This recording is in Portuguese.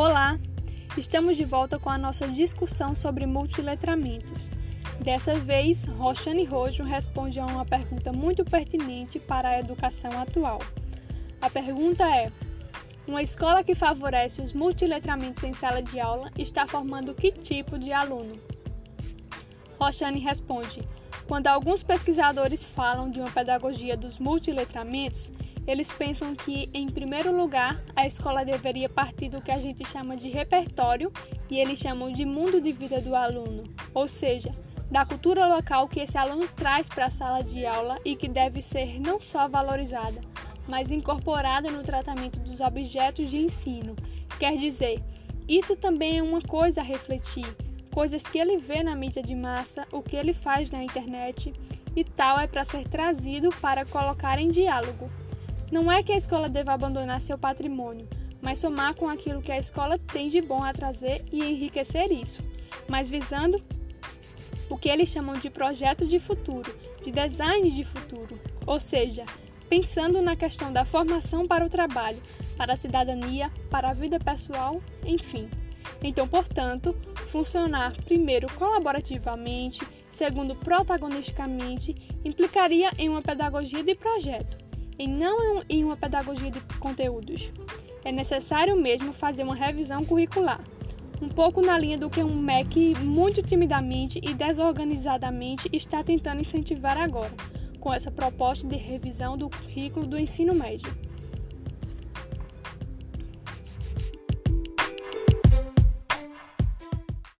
Olá! Estamos de volta com a nossa discussão sobre multiletramentos. Dessa vez, Roxane Rojo responde a uma pergunta muito pertinente para a educação atual. A pergunta é: uma escola que favorece os multiletramentos em sala de aula está formando que tipo de aluno? Roxane responde: quando alguns pesquisadores falam de uma pedagogia dos multiletramentos, eles pensam que, em primeiro lugar, a escola deveria partir do que a gente chama de repertório e eles chamam de mundo de vida do aluno, ou seja, da cultura local que esse aluno traz para a sala de aula e que deve ser não só valorizada, mas incorporada no tratamento dos objetos de ensino. Quer dizer, isso também é uma coisa a refletir, coisas que ele vê na mídia de massa, o que ele faz na internet e tal é para ser trazido para colocar em diálogo. Não é que a escola deva abandonar seu patrimônio, mas somar com aquilo que a escola tem de bom a trazer e enriquecer isso, mas visando o que eles chamam de projeto de futuro, de design de futuro, ou seja, pensando na questão da formação para o trabalho, para a cidadania, para a vida pessoal, enfim. Então, portanto, funcionar primeiro colaborativamente, segundo protagonisticamente, implicaria em uma pedagogia de projeto e não em uma pedagogia de conteúdos. É necessário mesmo fazer uma revisão curricular, um pouco na linha do que um MEC muito timidamente e desorganizadamente está tentando incentivar agora, com essa proposta de revisão do currículo do ensino médio.